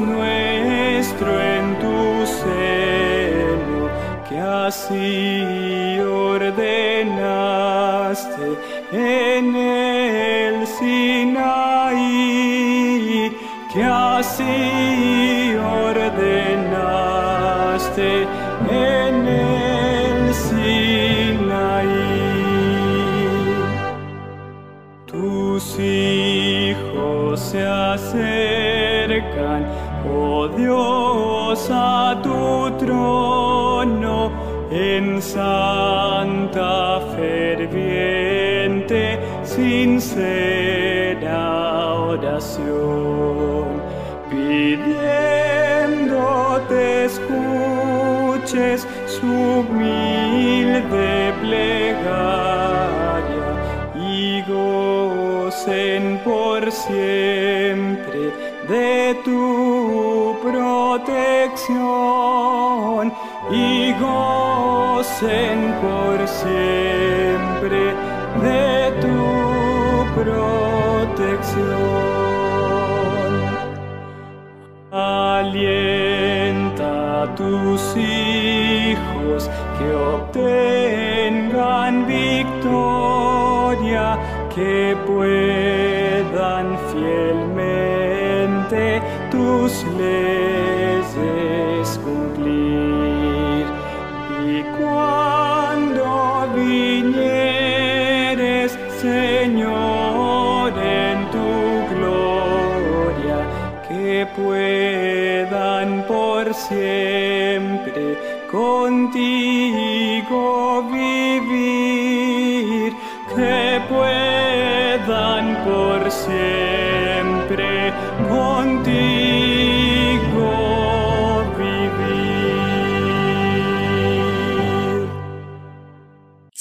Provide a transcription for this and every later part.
Nuestro en tu seno, que así ordenaste en el Sinaí, que así a tu trono en santa ferviente, sincera oración, pidiendo te escuches su humilde plegaria y gocen por siempre de tu protección y gocen por siempre de tu protección. Alienta a tus hijos que obtengan victoria, que puedan fielmente tus leyes cumplir. Y cuando vinieres, Señor, en tu gloria, que puedan por siempre contigo vivir, que puedan por siempre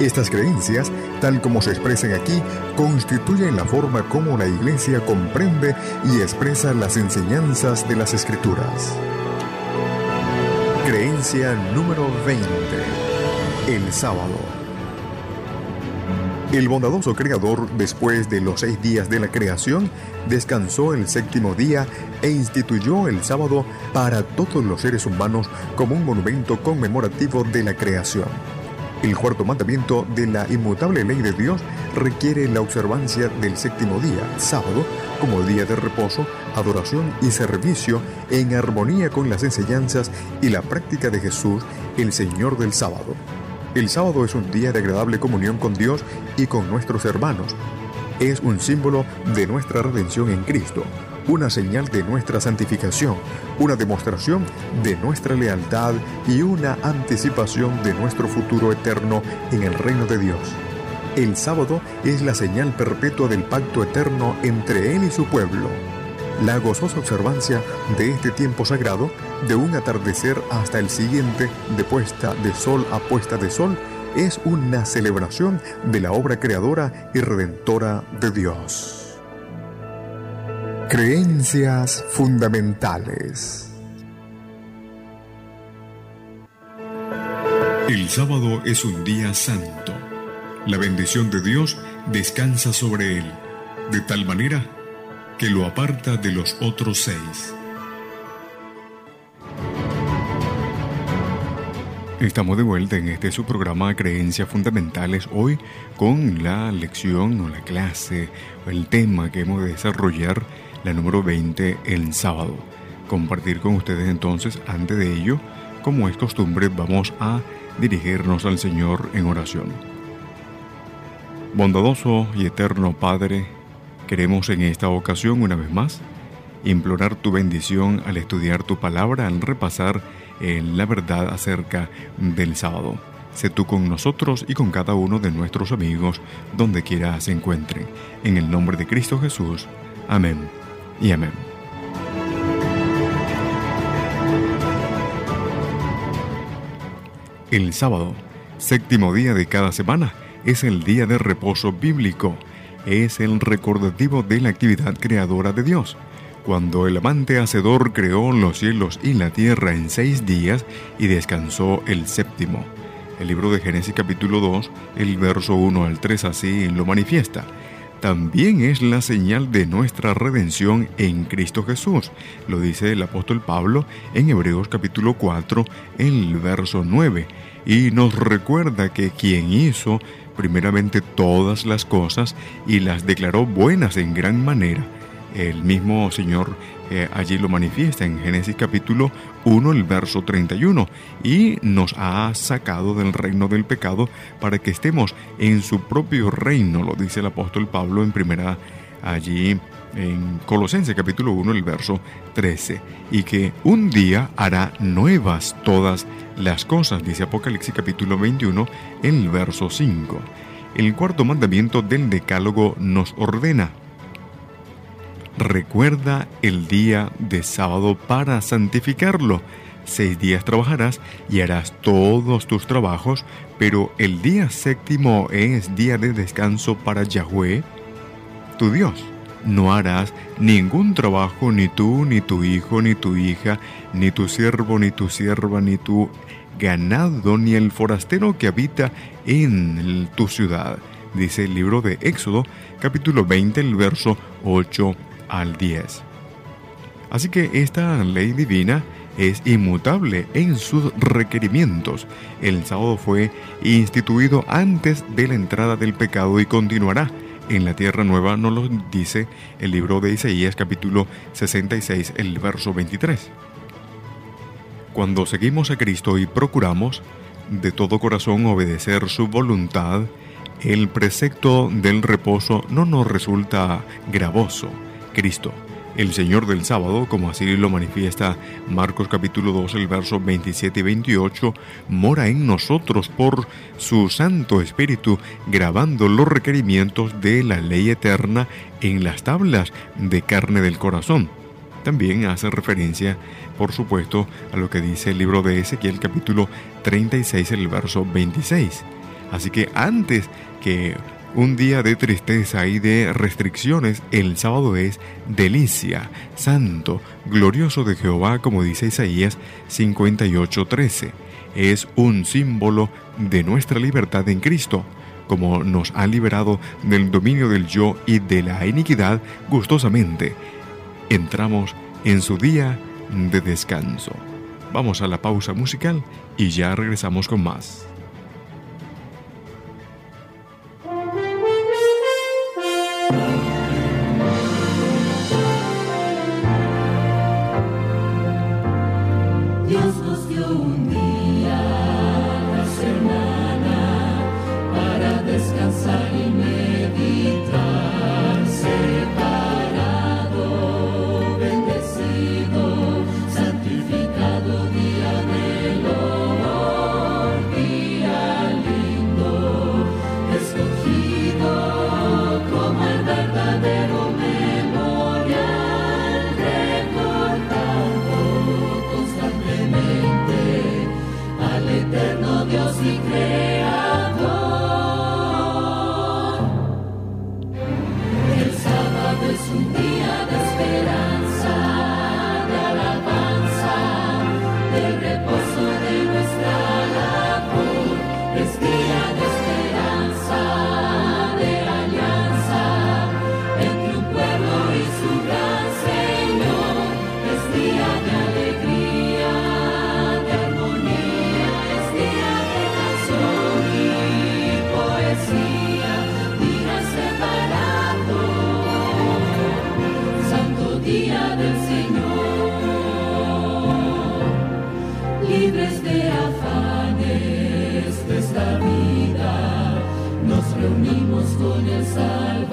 Estas creencias, tal como se expresan aquí, constituyen la forma como la Iglesia comprende y expresa las enseñanzas de las Escrituras. Creencia número 20. El sábado. El bondadoso Creador, después de los seis días de la creación, descansó el séptimo día e instituyó el sábado para todos los seres humanos como un monumento conmemorativo de la creación. El cuarto mandamiento de la inmutable ley de Dios requiere la observancia del séptimo día, sábado, como día de reposo, adoración y servicio en armonía con las enseñanzas y la práctica de Jesús, el Señor del sábado. El sábado es un día de agradable comunión con Dios y con nuestros hermanos. Es un símbolo de nuestra redención en Cristo, una señal de nuestra santificación, una demostración de nuestra lealtad y una anticipación de nuestro futuro eterno en el reino de Dios. El sábado es la señal perpetua del pacto eterno entre Él y su pueblo. La gozosa observancia de este tiempo sagrado, de un atardecer hasta el siguiente, de puesta de sol a puesta de sol, es una celebración de la obra creadora y redentora de Dios. Creencias fundamentales. El sábado es un día santo. La bendición de Dios descansa sobre él, de tal manera que lo aparta de los otros seis. Estamos de vuelta en este su programa Creencias Fundamentales hoy con la lección o la clase o el tema que hemos de desarrollar, la número 20, el sábado. Compartir con ustedes entonces, antes de ello, como es costumbre, vamos a dirigirnos al Señor en oración. Bondadoso y eterno Padre, Queremos en esta ocasión, una vez más, implorar tu bendición al estudiar tu palabra, al repasar eh, la verdad acerca del sábado. Sé tú con nosotros y con cada uno de nuestros amigos donde quiera se encuentren. En el nombre de Cristo Jesús. Amén y amén. El sábado, séptimo día de cada semana, es el día de reposo bíblico es el recordativo de la actividad creadora de Dios. Cuando el amante hacedor creó los cielos y la tierra en seis días y descansó el séptimo. El libro de Génesis capítulo 2, el verso 1 al 3 así lo manifiesta. También es la señal de nuestra redención en Cristo Jesús, lo dice el apóstol Pablo en Hebreos capítulo 4, el verso 9, y nos recuerda que quien hizo primeramente todas las cosas y las declaró buenas en gran manera. El mismo Señor eh, allí lo manifiesta en Génesis capítulo 1, el verso 31, y nos ha sacado del reino del pecado para que estemos en su propio reino, lo dice el apóstol Pablo en primera allí en Colosenses capítulo 1, el verso 13, y que un día hará nuevas todas las cosas, dice Apocalipsis capítulo 21, el verso 5. El cuarto mandamiento del Decálogo nos ordena, recuerda el día de sábado para santificarlo. Seis días trabajarás y harás todos tus trabajos, pero el día séptimo es día de descanso para Yahweh, tu Dios no harás ningún trabajo, ni tú, ni tu hijo, ni tu hija, ni tu siervo, ni tu sierva, ni tu ganado, ni el forastero que habita en tu ciudad. Dice el libro de Éxodo, capítulo 20, el verso 8 al 10. Así que esta ley divina es inmutable en sus requerimientos. El sábado fue instituido antes de la entrada del pecado y continuará en la tierra nueva, nos lo dice el libro de Isaías capítulo 66, el verso 23. Cuando seguimos a Cristo y procuramos de todo corazón obedecer su voluntad, el precepto del reposo no nos resulta gravoso. Cristo el Señor del sábado, como así lo manifiesta Marcos capítulo 2, el verso 27 y 28, mora en nosotros por su Santo Espíritu, grabando los requerimientos de la ley eterna en las tablas de carne del corazón. También hace referencia, por supuesto, a lo que dice el libro de Ezequiel capítulo 36, el verso 26. Así que antes que un día de tristeza y de restricciones, el sábado es delicia, santo, glorioso de Jehová, como dice Isaías 58:13. Es un símbolo de nuestra libertad en Cristo, como nos ha liberado del dominio del yo y de la iniquidad gustosamente. Entramos en su día de descanso. Vamos a la pausa musical y ya regresamos con más. vida nos reunimos con el Salvador.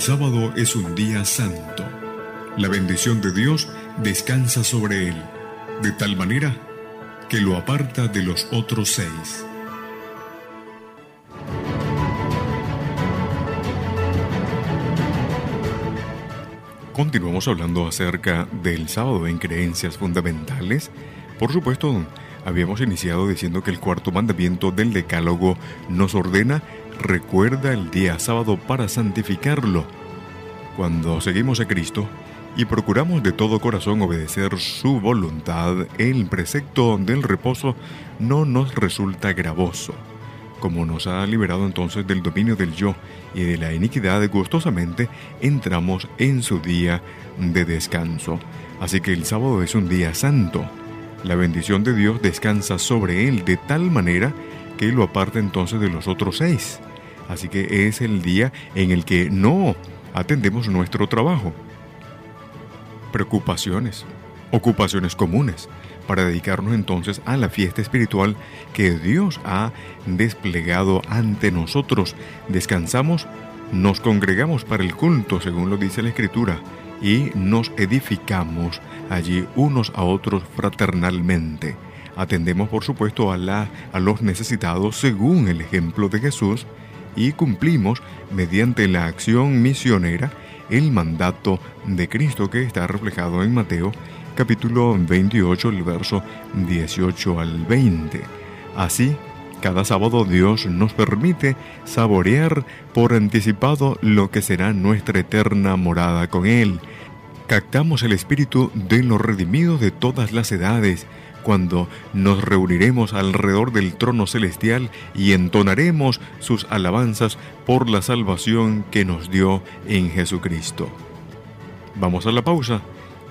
Sábado es un día santo. La bendición de Dios descansa sobre él, de tal manera que lo aparta de los otros seis. Continuamos hablando acerca del sábado en creencias fundamentales. Por supuesto, habíamos iniciado diciendo que el cuarto mandamiento del Decálogo nos ordena recuerda el día sábado para santificarlo. Cuando seguimos a Cristo y procuramos de todo corazón obedecer su voluntad, el precepto del reposo no nos resulta gravoso. Como nos ha liberado entonces del dominio del yo y de la iniquidad, gustosamente entramos en su día de descanso. Así que el sábado es un día santo. La bendición de Dios descansa sobre él de tal manera que lo aparta entonces de los otros seis. Así que es el día en el que no atendemos nuestro trabajo. Preocupaciones, ocupaciones comunes, para dedicarnos entonces a la fiesta espiritual que Dios ha desplegado ante nosotros. Descansamos, nos congregamos para el culto, según lo dice la Escritura, y nos edificamos allí unos a otros fraternalmente. Atendemos, por supuesto, a, la, a los necesitados según el ejemplo de Jesús y cumplimos mediante la acción misionera el mandato de Cristo que está reflejado en Mateo capítulo 28, el verso 18 al 20. Así, cada sábado Dios nos permite saborear por anticipado lo que será nuestra eterna morada con Él. Captamos el espíritu de los redimidos de todas las edades, cuando nos reuniremos alrededor del trono celestial y entonaremos sus alabanzas por la salvación que nos dio en Jesucristo. Vamos a la pausa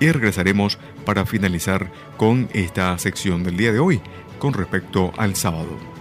y regresaremos para finalizar con esta sección del día de hoy con respecto al sábado.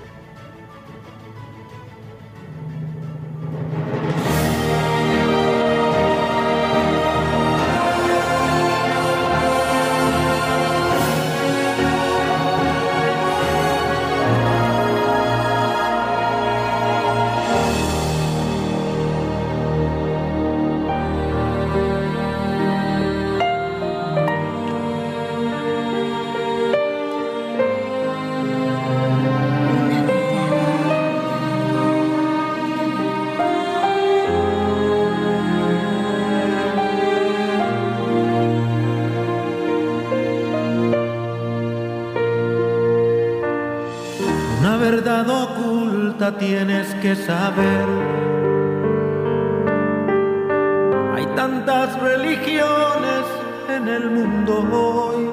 Hay tantas religiones en el mundo hoy.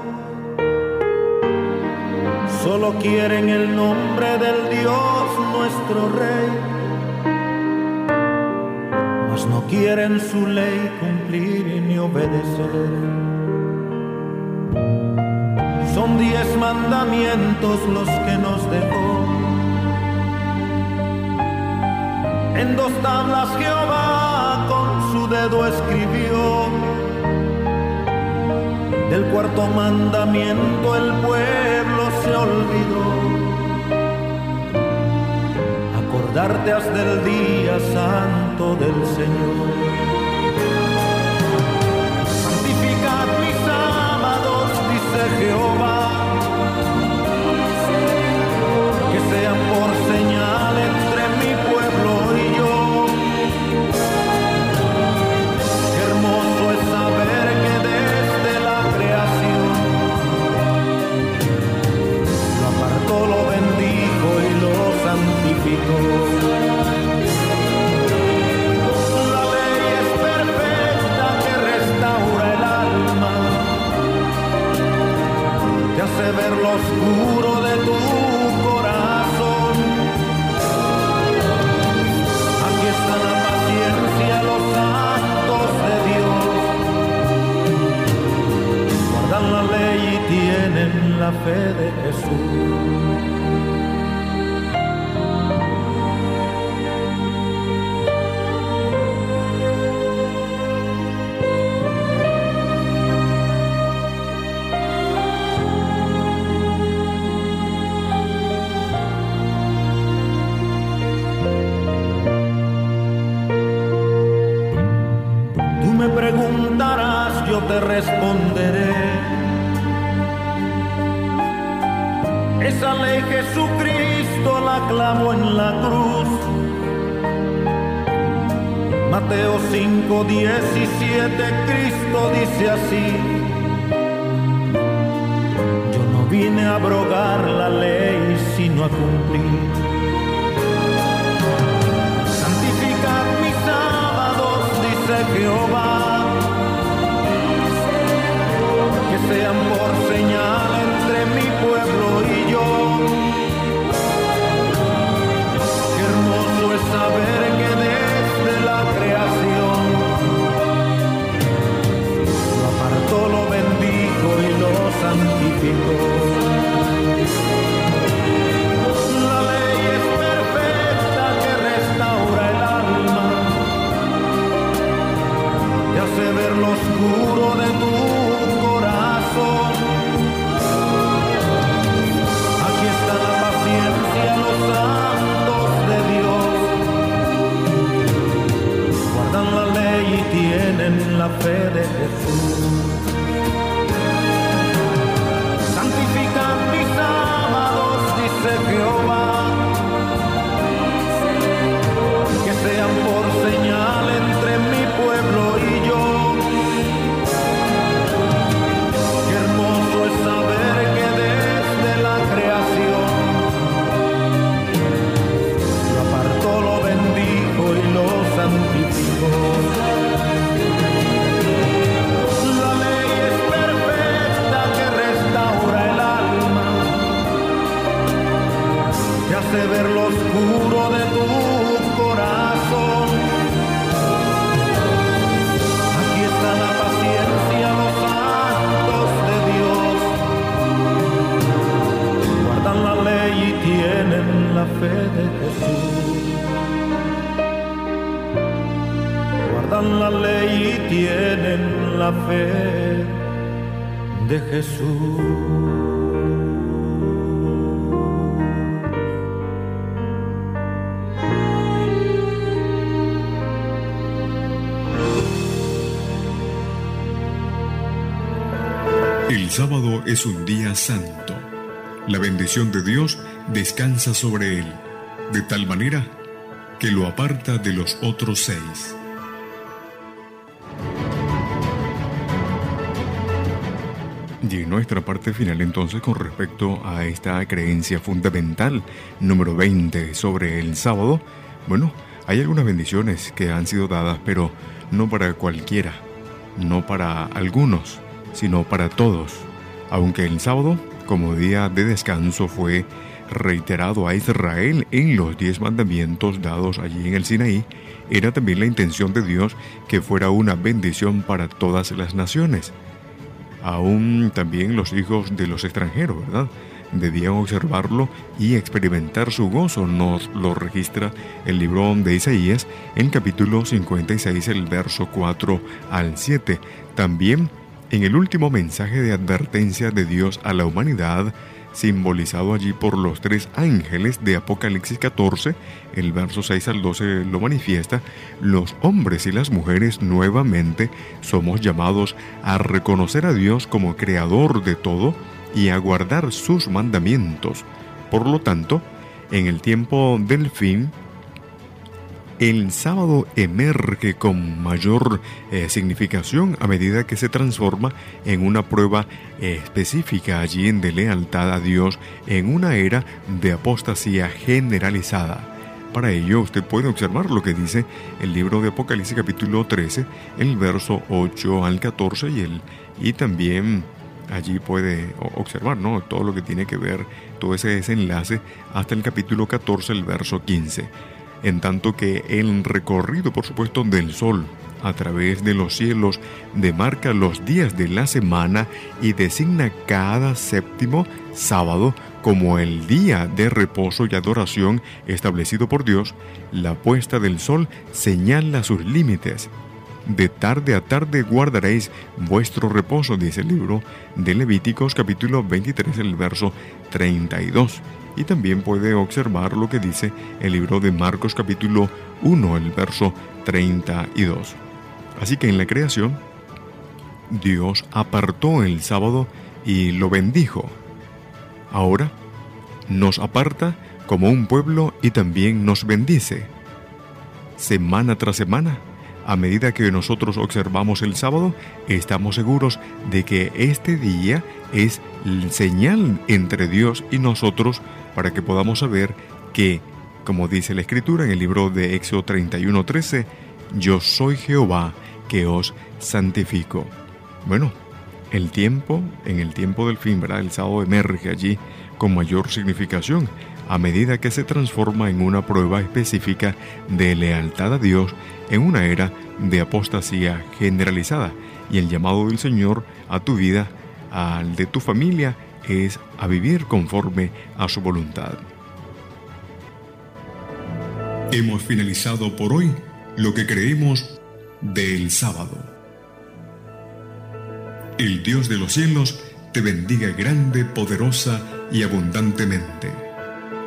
Solo quieren el nombre del Dios nuestro Rey. Mas no quieren su ley cumplir ni obedecer. Son diez mandamientos los que nos dejó. En dos tablas Jehová con su dedo escribió. Del cuarto mandamiento el pueblo se olvidó. Acordarte hasta el día santo del Señor. Tienen la fe de Jesús. A abrogar la ley, sino a cumplir. Ver lo oscuro de tu corazón. Aquí está la paciencia, los santos de Dios. Guardan la ley y tienen la fe de Jesús. Guardan la ley y tienen la fe de Jesús. El sábado es un día santo. La bendición de Dios descansa sobre él, de tal manera que lo aparta de los otros seis. Y nuestra parte final entonces con respecto a esta creencia fundamental número 20 sobre el sábado, bueno, hay algunas bendiciones que han sido dadas, pero no para cualquiera, no para algunos, sino para todos. Aunque el sábado, como día de descanso, fue reiterado a Israel en los diez mandamientos dados allí en el Sinaí, era también la intención de Dios que fuera una bendición para todas las naciones. Aún también los hijos de los extranjeros, ¿verdad? Debían observarlo y experimentar su gozo. Nos lo registra el libro de Isaías en capítulo 56, el verso 4 al 7. También en el último mensaje de advertencia de Dios a la humanidad, simbolizado allí por los tres ángeles de Apocalipsis 14, el verso 6 al 12 lo manifiesta, los hombres y las mujeres nuevamente somos llamados a reconocer a Dios como creador de todo y a guardar sus mandamientos. Por lo tanto, en el tiempo del fin, el sábado emerge con mayor eh, significación a medida que se transforma en una prueba específica allí en de lealtad a Dios en una era de apostasía generalizada. Para ello usted puede observar lo que dice el libro de Apocalipsis capítulo 13, el verso 8 al 14 y, el, y también allí puede observar ¿no? todo lo que tiene que ver, todo ese desenlace hasta el capítulo 14, el verso 15 en tanto que el recorrido, por supuesto, del Sol a través de los cielos demarca los días de la semana y designa cada séptimo sábado como el día de reposo y adoración establecido por Dios, la puesta del sol señala sus límites. De tarde a tarde guardaréis vuestro reposo, dice el libro de Levíticos capítulo 23, el verso 32 y también puede observar lo que dice el libro de Marcos capítulo 1, el verso 32. Así que en la creación, Dios apartó el sábado y lo bendijo. Ahora nos aparta como un pueblo y también nos bendice. Semana tras semana, a medida que nosotros observamos el sábado, estamos seguros de que este día es señal entre Dios y nosotros para que podamos saber que, como dice la Escritura en el libro de Éxodo 31:13, yo soy Jehová que os santifico. Bueno, el tiempo, en el tiempo del fin, ¿verdad? El sábado emerge allí con mayor significación a medida que se transforma en una prueba específica de lealtad a Dios en una era de apostasía generalizada. Y el llamado del Señor a tu vida, al de tu familia, es a vivir conforme a su voluntad. Hemos finalizado por hoy lo que creemos del sábado. El Dios de los cielos te bendiga grande, poderosa y abundantemente.